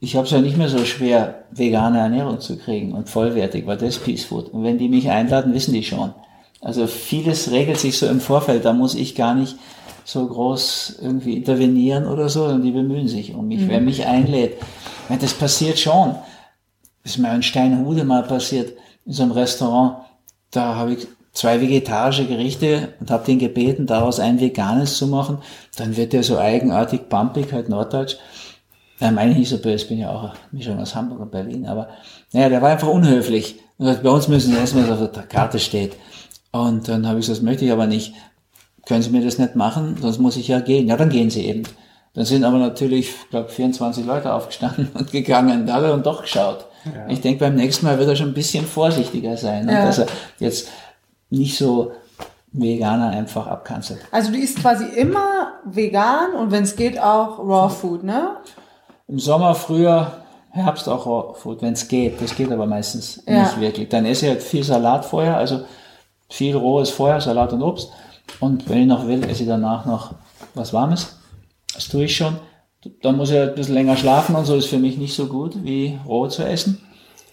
ich habe es ja nicht mehr so schwer, vegane Ernährung zu kriegen und vollwertig, weil das Peace Food. Und wenn die mich einladen, wissen die schon. Also vieles regelt sich so im Vorfeld, da muss ich gar nicht so groß irgendwie intervenieren oder so, sondern die bemühen sich um mich. Mhm. Wer mich einlädt, das passiert schon. Das ist mir in Steinhude mal passiert, in so einem Restaurant. Da habe ich zwei vegetarische Gerichte und habe den gebeten, daraus ein veganes zu machen. Dann wird der so eigenartig pumpig, halt norddeutsch. Ja, meine ich nicht so böse, ich bin ja auch Mischung aus Hamburg und Berlin, aber naja, der war einfach unhöflich. Und sagt, bei uns müssen Sie erstmal, was auf der Karte steht. Und dann habe ich gesagt, das möchte ich aber nicht. Können Sie mir das nicht machen? Sonst muss ich ja gehen. Ja, dann gehen Sie eben. Dann sind aber natürlich, ich glaube, 24 Leute aufgestanden und gegangen und alle und doch geschaut. Ja. Ich denke, beim nächsten Mal wird er schon ein bisschen vorsichtiger sein, ne? ja. dass er jetzt nicht so Veganer einfach abkanzelt. Also du isst quasi immer vegan und wenn es geht auch Raw Food, ne? Im Sommer, früher, Herbst auch Food, wenn es geht. Das geht aber meistens ja. nicht wirklich. Dann esse ich halt viel Salat vorher, also viel rohes vorher, Salat und Obst. Und wenn ich noch will, esse ich danach noch was Warmes. Das tue ich schon. Dann muss ich ein bisschen länger schlafen und so ist für mich nicht so gut, wie roh zu essen.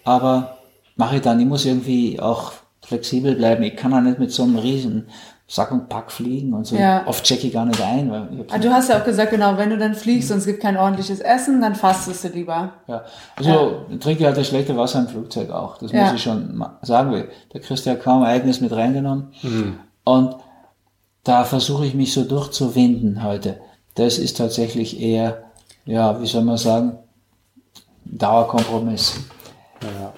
Aber mache ich dann. Ich muss irgendwie auch flexibel bleiben. Ich kann auch nicht mit so einem riesen Sack und Pack fliegen und so. Ja. Oft checke ich gar nicht ein. Weil ich Ah, du hast ja auch gesagt, genau, wenn du dann fliegst und es gibt kein ordentliches Essen, dann fastest du lieber. Ja, also trinke ich halt das schlechte Wasser im Flugzeug auch. Das Ja. muss ich schon sagen, weil da kriegst du ja kaum Eigenes mit reingenommen. Und da versuche ich mich so durchzuwinden heute. Das ist tatsächlich eher, ja, wie soll man sagen, Dauerkompromiss.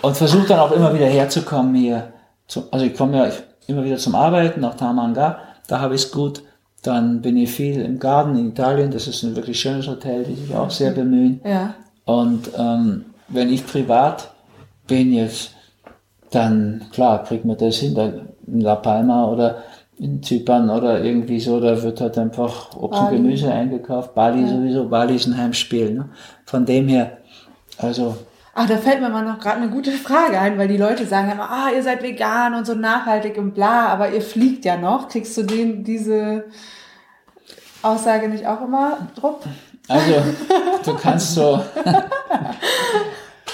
Und versuche dann auch immer wieder herzukommen hier. Zu, also ich komme ja immer wieder zum Arbeiten nach Tamanga, da habe ich es gut. Dann bin ich viel im Garten in Italien, das ist ein wirklich schönes Hotel, die sich auch sehr bemühen. Ja. Und ähm, wenn ich privat bin jetzt, dann klar, kriegt man das hin, da in La Palma oder in Zypern oder irgendwie so, da wird halt einfach Obst und. Gemüse eingekauft. Bali sowieso, Bali ist ein Heimspiel. Ne? Von dem her, also Ach, da fällt mir mal noch gerade eine gute Frage ein, weil die Leute sagen immer, ah, ihr seid vegan und so nachhaltig und bla, aber ihr fliegt ja noch. Kriegst du den, diese Aussage nicht auch immer drupp? Also, du kannst so,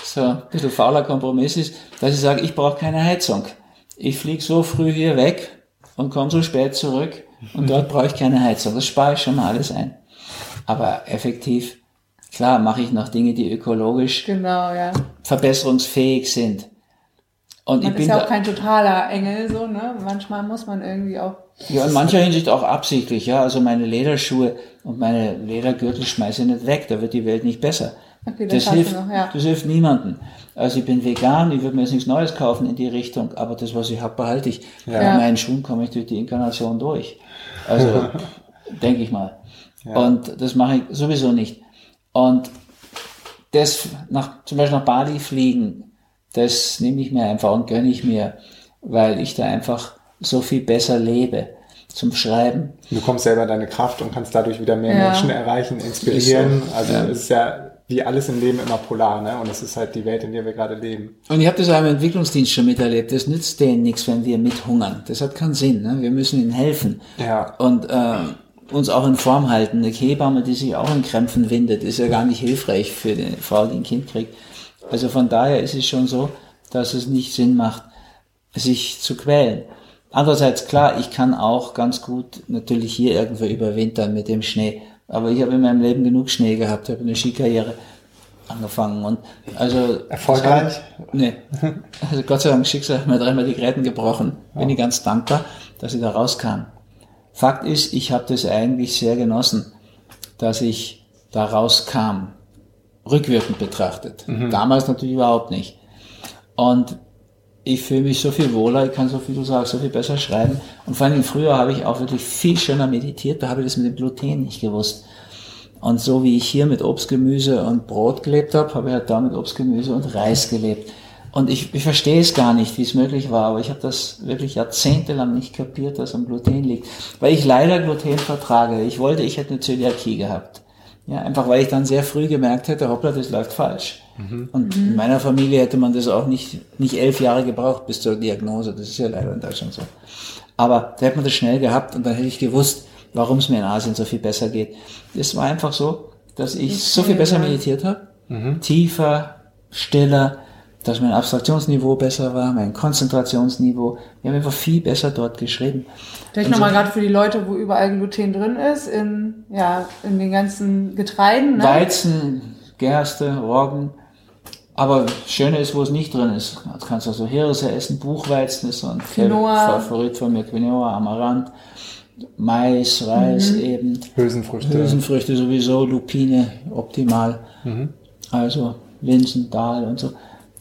so ein bisschen fauler Kompromiss ist, dass ich sage, ich brauche keine Heizung. Ich fliege so früh hier weg und komme so spät zurück und dort brauche ich keine Heizung. Das spare ich schon mal alles ein. Aber effektiv, klar, mache ich noch Dinge, die ökologisch Genau, ja. verbesserungsfähig sind. Und Man ich bin ist ja da, auch kein totaler Engel, so, ne? Manchmal muss man irgendwie auch. Ja, in mancher Hinsicht auch absichtlich, ja. Also meine Lederschuhe und meine Ledergürtel schmeiße ich nicht weg, da wird die Welt nicht besser. Okay, das das, hilft, noch, ja. das hilft niemandem. Also ich bin vegan, ich würde mir jetzt nichts Neues kaufen in die Richtung, aber das, was ich habe, behalte ich. Ja. Mit meinen Schuhen komme ich durch die Inkarnation durch. Also, denke ich mal. Und das mache ich sowieso nicht. Und das nach, zum Beispiel nach Bali fliegen, das nehme ich mir einfach und gönne ich mir, weil ich da einfach so viel besser lebe zum Schreiben. Du kommst selber in deine Kraft und kannst dadurch wieder mehr Ja. Menschen erreichen, inspirieren. So. Also Ja. es ist ja wie alles im Leben immer polar, ne? Und es ist halt die Welt, in der wir gerade leben. Und ich habe das auch im Entwicklungsdienst schon miterlebt. Das nützt denen nichts, wenn wir mithungern. Das hat keinen Sinn. Ne? Wir müssen ihnen helfen. Ja. Und äh, uns auch in Form halten. Eine Hebamme, die sich auch in Krämpfen windet, ist ja gar nicht hilfreich für die Frau, die ein Kind kriegt. Also von daher ist es schon so, dass es nicht Sinn macht, sich zu quälen. Andererseits, klar, ich kann auch ganz gut natürlich hier irgendwo überwintern mit dem Schnee. Aber ich habe in meinem Leben genug Schnee gehabt, habe eine Skikarriere angefangen und also Erfolgreich? Nee. Also Gott sei Dank, Schicksal hat mir dreimal die Gräten gebrochen. Bin ich ganz dankbar, dass ich da rauskam. Fakt ist, ich habe das eigentlich sehr genossen, dass ich da rauskam. Rückwirkend betrachtet. Damals natürlich überhaupt nicht. Und ich fühle mich so viel wohler, ich kann so viel, du sagst, so viel besser schreiben. Und vor allem früher habe ich auch wirklich viel schöner meditiert, da habe ich das mit dem Gluten nicht gewusst. Und so wie ich hier mit Obst, Gemüse und Brot gelebt habe, habe ich halt da mit Obst, Gemüse und Reis gelebt. Und ich, ich verstehe es gar nicht, wie es möglich war, aber ich habe das wirklich jahrzehntelang nicht kapiert, dass am Gluten liegt. Weil ich leider Gluten vertrage. Ich wollte, ich hätte eine Zöliakie gehabt. Ja, einfach weil ich dann sehr früh gemerkt hätte, hoppla, das läuft falsch. Und in meiner Familie hätte man das auch nicht, nicht elf Jahre gebraucht bis zur Diagnose. Das ist ja leider in Deutschland so. Aber da hätte man das schnell gehabt und dann hätte ich gewusst, warum es mir in Asien so viel besser geht. Es war einfach so, dass ich so viel besser meditiert habe, tiefer, stiller, dass mein Abstraktionsniveau besser war, mein Konzentrationsniveau. Wir haben einfach viel besser dort geschrieben. Vielleicht Und so- nochmal gerade für die Leute, wo überall Gluten drin ist, in, ja, in den ganzen Getreiden, ne? Weizen, Gerste, Roggen. Aber das Schöne ist, wo es nicht drin ist. Du kannst also Hirse essen, Buchweizen ist so ein Quinoa. Favorit von mir, Quinoa, Amaranth, Mais, Reis Mhm. eben, Hülsenfrüchte. Hülsenfrüchte sowieso, Lupine optimal. Also Linsen, Dahl und so.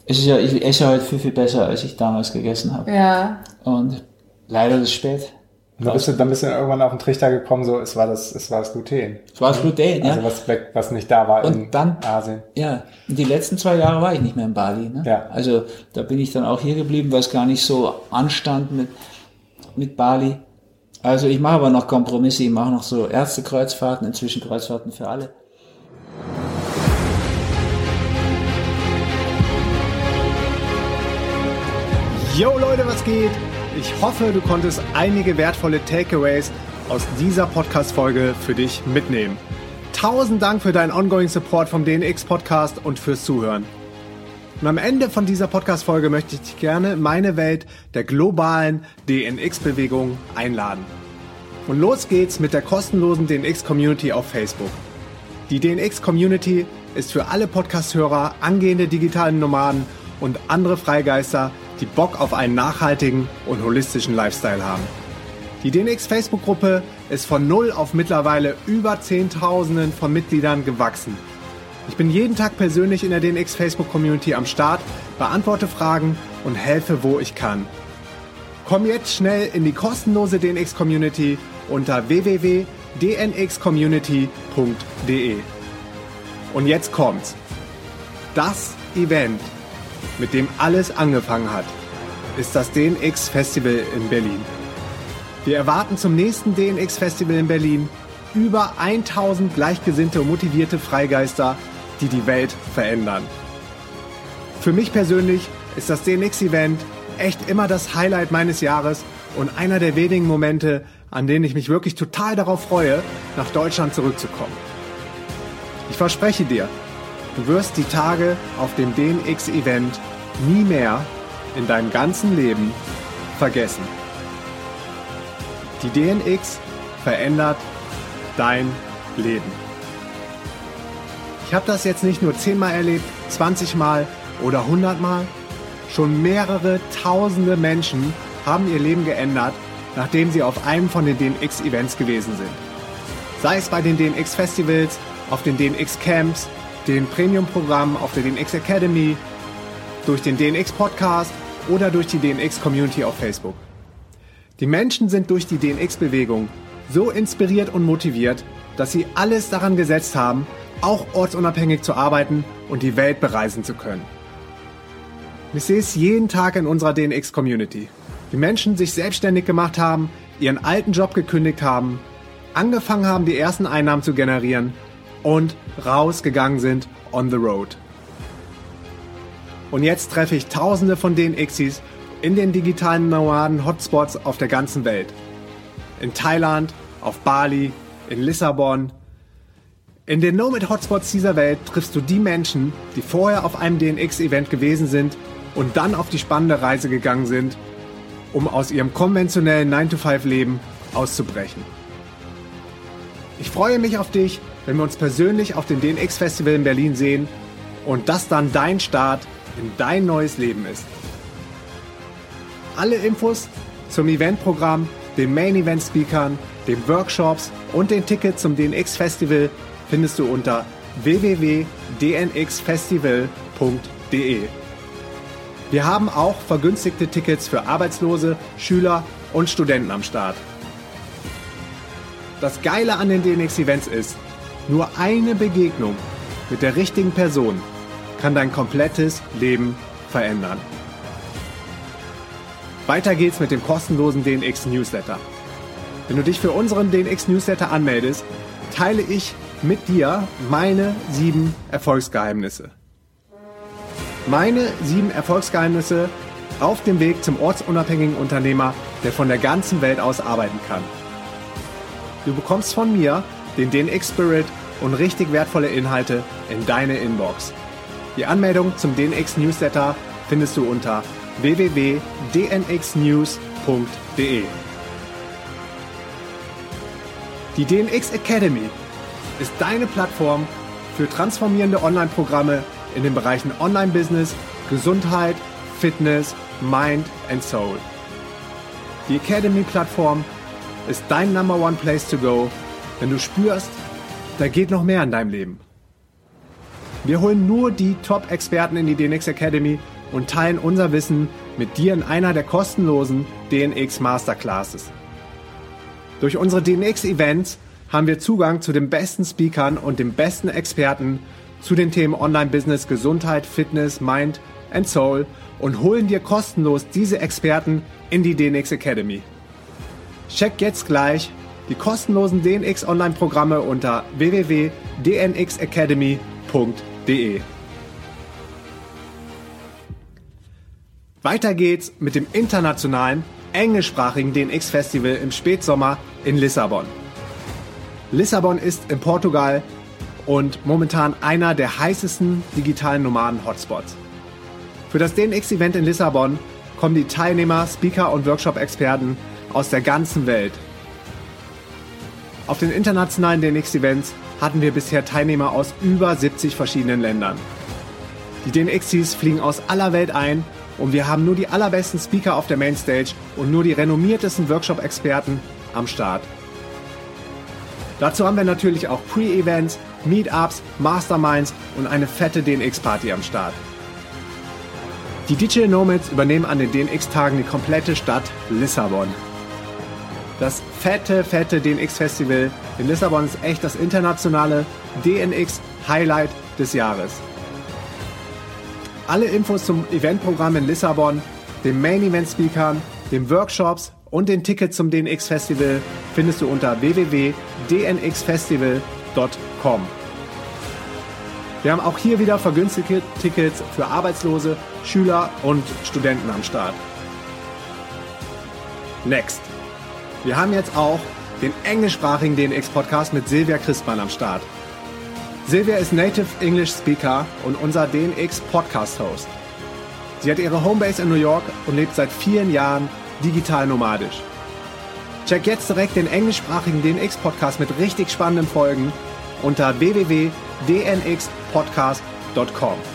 Es ist ja, ich esse heute viel, viel besser, als ich damals gegessen habe. Ja, Und leider ist es spät. Und dann bist, du, dann bist du irgendwann auf den Trichter gekommen, so es war das, es war das Gluten. Es war das Gluten, ja. Also was weg, was nicht da war Und in dann- Asien. Ja, und die letzten zwei Jahre war ich nicht mehr in Bali. Ne? Ja. Also da bin ich dann auch hier geblieben, weil es gar nicht so anstand mit, mit Bali. Also ich mache aber noch Kompromisse, ich mache noch so Ärztekreuzfahrten, inzwischen Kreuzfahrten für alle. Yo Leute, was geht? Ich hoffe, du konntest einige wertvolle Takeaways aus dieser Podcast-Folge für dich mitnehmen. Tausend Dank für deinen ongoing Support vom DNX Podcast und fürs Zuhören. Und am Ende von dieser Podcast-Folge möchte ich dich gerne in meine Welt der globalen DNX-Bewegung einladen. Und los geht's mit der kostenlosen DNX-Community auf Facebook. Die DNX-Community ist für alle Podcast-Hörer, angehende digitalen Nomaden und andere Freigeister, die Bock auf einen nachhaltigen und holistischen Lifestyle haben. Die DNX Facebook-Gruppe ist von null auf mittlerweile über Zehntausenden von Mitgliedern gewachsen. Ich bin jeden Tag persönlich in der DNX Facebook-Community am Start, beantworte Fragen und helfe, wo ich kann. Komm jetzt schnell in die kostenlose DNX-Community unter www.dnxcommunity.de. Und jetzt kommt's. Das Event, mit dem alles angefangen hat, ist das DNX Festival in Berlin. Wir erwarten zum nächsten DNX Festival in Berlin über 1000 gleichgesinnte und motivierte Freigeister, die die Welt verändern. Für mich persönlich ist das DNX Event echt immer das Highlight meines Jahres und einer der wenigen Momente, an denen ich mich wirklich total darauf freue, nach Deutschland zurückzukommen. Ich verspreche dir, du wirst die Tage auf dem DNX-Event nie mehr in deinem ganzen Leben vergessen. Die DNX verändert dein Leben. Ich habe das jetzt nicht nur 10 Mal erlebt, 20 Mal oder 100 Mal. Schon mehrere tausende Menschen haben ihr Leben geändert, nachdem sie auf einem von den DNX-Events gewesen sind. Sei es bei den DNX-Festivals, auf den DNX-Camps, den Premium-Programmen auf der DNX Academy, durch den DNX-Podcast oder durch die DNX-Community auf Facebook. Die Menschen sind durch die DNX-Bewegung so inspiriert und motiviert, dass sie alles daran gesetzt haben, auch ortsunabhängig zu arbeiten und die Welt bereisen zu können. Ich sehe es jeden Tag in unserer DNX-Community. Die Menschen sich selbstständig gemacht haben, ihren alten Job gekündigt haben, angefangen haben, die ersten Einnahmen zu generieren und rausgegangen sind on the road. Und jetzt treffe ich tausende von DNXis in den digitalen Nomaden-Hotspots auf der ganzen Welt. In Thailand, auf Bali, in Lissabon. In den Nomad-Hotspots dieser Welt triffst du die Menschen, die vorher auf einem DNX-Event gewesen sind und dann auf die spannende Reise gegangen sind, um aus ihrem konventionellen 9-to-5-Leben auszubrechen. Ich freue mich auf dich, wenn wir uns persönlich auf dem DNX-Festival in Berlin sehen und das dann dein Start in dein neues Leben ist. Alle Infos zum Eventprogramm, den Main Event Speakern, den Workshops und den Tickets zum DNX Festival findest du unter www.dnxfestival.de. Wir haben auch vergünstigte Tickets für Arbeitslose, Schüler und Studenten am Start. Das Geile an den DNX-Events ist, nur eine Begegnung mit der richtigen Person kann dein komplettes Leben verändern. Weiter geht's mit dem kostenlosen DNX Newsletter. Wenn du dich für unseren DNX Newsletter anmeldest, teile ich mit dir meine sieben Erfolgsgeheimnisse. Meine sieben Erfolgsgeheimnisse auf dem Weg zum ortsunabhängigen Unternehmer, der von der ganzen Welt aus arbeiten kann. Du bekommst von mir den DNX Spirit und richtig wertvolle Inhalte in deine Inbox. Die Anmeldung zum DNX Newsletter findest du unter www.dnxnews.de. Die DNX Academy ist deine Plattform für transformierende Online-Programme in den Bereichen Online-Business, Gesundheit, Fitness, Mind and Soul. Die Academy-Plattform ist dein Number One Place to Go, wenn du spürst, da geht noch mehr in deinem Leben. Wir holen nur die Top-Experten in die DNX Academy und teilen unser Wissen mit dir in einer der kostenlosen DNX Masterclasses. Durch unsere DNX Events haben wir Zugang zu den besten Speakern und den besten Experten zu den Themen Online-Business, Gesundheit, Fitness, Mind and Soul und holen dir kostenlos diese Experten in die DNX Academy. Check jetzt gleich die kostenlosen DNX Online-Programme unter www.dnxacademy.de. Weiter geht's mit dem internationalen englischsprachigen DNX-Festival im Spätsommer in Lissabon. Lissabon ist in Portugal und momentan einer der heißesten digitalen Nomaden-Hotspots. Für das DNX-Event in Lissabon kommen die Teilnehmer, Speaker und Workshop-Experten aus der ganzen Welt. Auf den internationalen DNX-Events hatten wir bisher Teilnehmer aus über 70 verschiedenen Ländern. Die DNXs fliegen aus aller Welt ein und wir haben nur die allerbesten Speaker auf der Mainstage und nur die renommiertesten Workshop-Experten am Start. Dazu haben wir natürlich auch Pre-Events, Meetups, Masterminds und eine fette DNX-Party am Start. Die Digital Nomads übernehmen an den DNX-Tagen die komplette Stadt Lissabon. Das fette, fette DNX-Festival in Lissabon ist echt das internationale DNX-Highlight des Jahres. Alle Infos zum Eventprogramm in Lissabon, den Main-Event-Speakern, den Workshops und den Tickets zum DNX-Festival findest du unter www.dnxfestival.com. Wir haben auch hier wieder vergünstigte Tickets für Arbeitslose, Schüler und Studenten am Start. Next. Wir haben jetzt auch den englischsprachigen DNX-Podcast mit Silvia Christmann am Start. Silvia ist Native English Speaker und unser DNX Podcast Host. Sie hat ihre Homebase in New York und lebt seit vielen Jahren digital nomadisch. Check jetzt direkt den englischsprachigen DNX Podcast mit richtig spannenden Folgen unter www.dnxpodcast.com.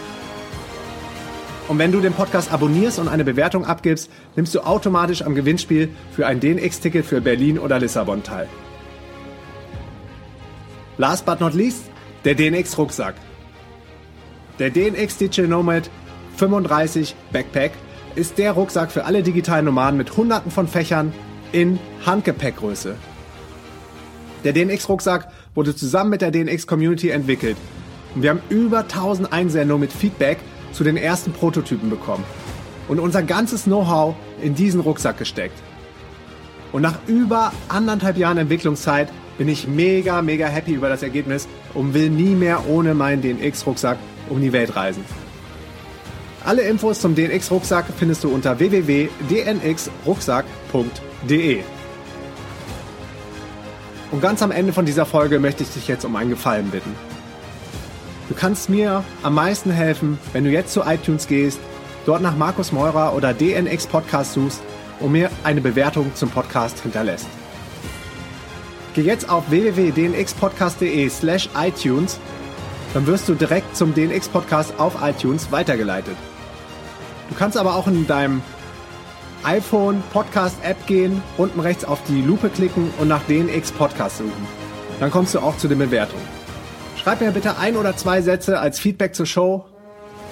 Und wenn du den Podcast abonnierst und eine Bewertung abgibst, nimmst du automatisch am Gewinnspiel für ein DNX-Ticket für Berlin oder Lissabon teil. Last but not least, der DNX-Rucksack. Der DNX Digital Nomad 35 Backpack ist der Rucksack für alle digitalen Nomaden mit hunderten von Fächern in Handgepäckgröße. Der DNX-Rucksack wurde zusammen mit der DNX-Community entwickelt und wir haben über 1000 Einsendungen mit Feedback zu den ersten Prototypen bekommen und unser ganzes Know-how in diesen Rucksack gesteckt. Und nach über anderthalb Jahren Entwicklungszeit bin ich mega, mega happy über das Ergebnis und will nie mehr ohne meinen DNX-Rucksack um die Welt reisen. Alle Infos zum DNX-Rucksack findest du unter www.dnxrucksack.de. Und ganz am Ende von dieser Folge möchte ich dich jetzt um einen Gefallen bitten. Du kannst mir am meisten helfen, wenn du jetzt zu iTunes gehst, dort nach Markus Meurer oder DNX Podcast suchst und mir eine Bewertung zum Podcast hinterlässt. Geh jetzt auf www.dnxpodcast.de slash iTunes, dann wirst du direkt zum DNX Podcast auf iTunes weitergeleitet. Du kannst aber auch in deinem iPhone Podcast App gehen, unten rechts auf die Lupe klicken und nach DNX Podcast suchen. Dann kommst du auch zu den Bewertungen. Schreib mir bitte ein oder zwei Sätze als Feedback zur Show.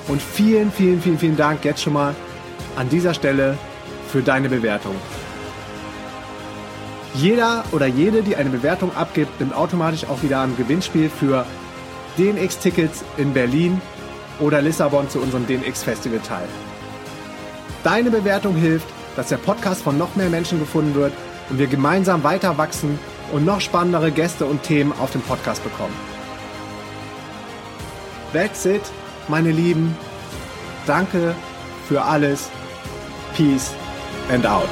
Und vielen, vielen, vielen, vielen Dank jetzt schon mal an dieser Stelle für deine Bewertung. Jeder oder jede, die eine Bewertung abgibt, nimmt automatisch auch wieder am Gewinnspiel für DNX-Tickets in Berlin oder Lissabon zu unserem DNX-Festival teil. Deine Bewertung hilft, dass der Podcast von noch mehr Menschen gefunden wird und wir gemeinsam weiter wachsen und noch spannendere Gäste und Themen auf dem Podcast bekommen. That's it, meine Lieben. Danke für alles. Peace and out.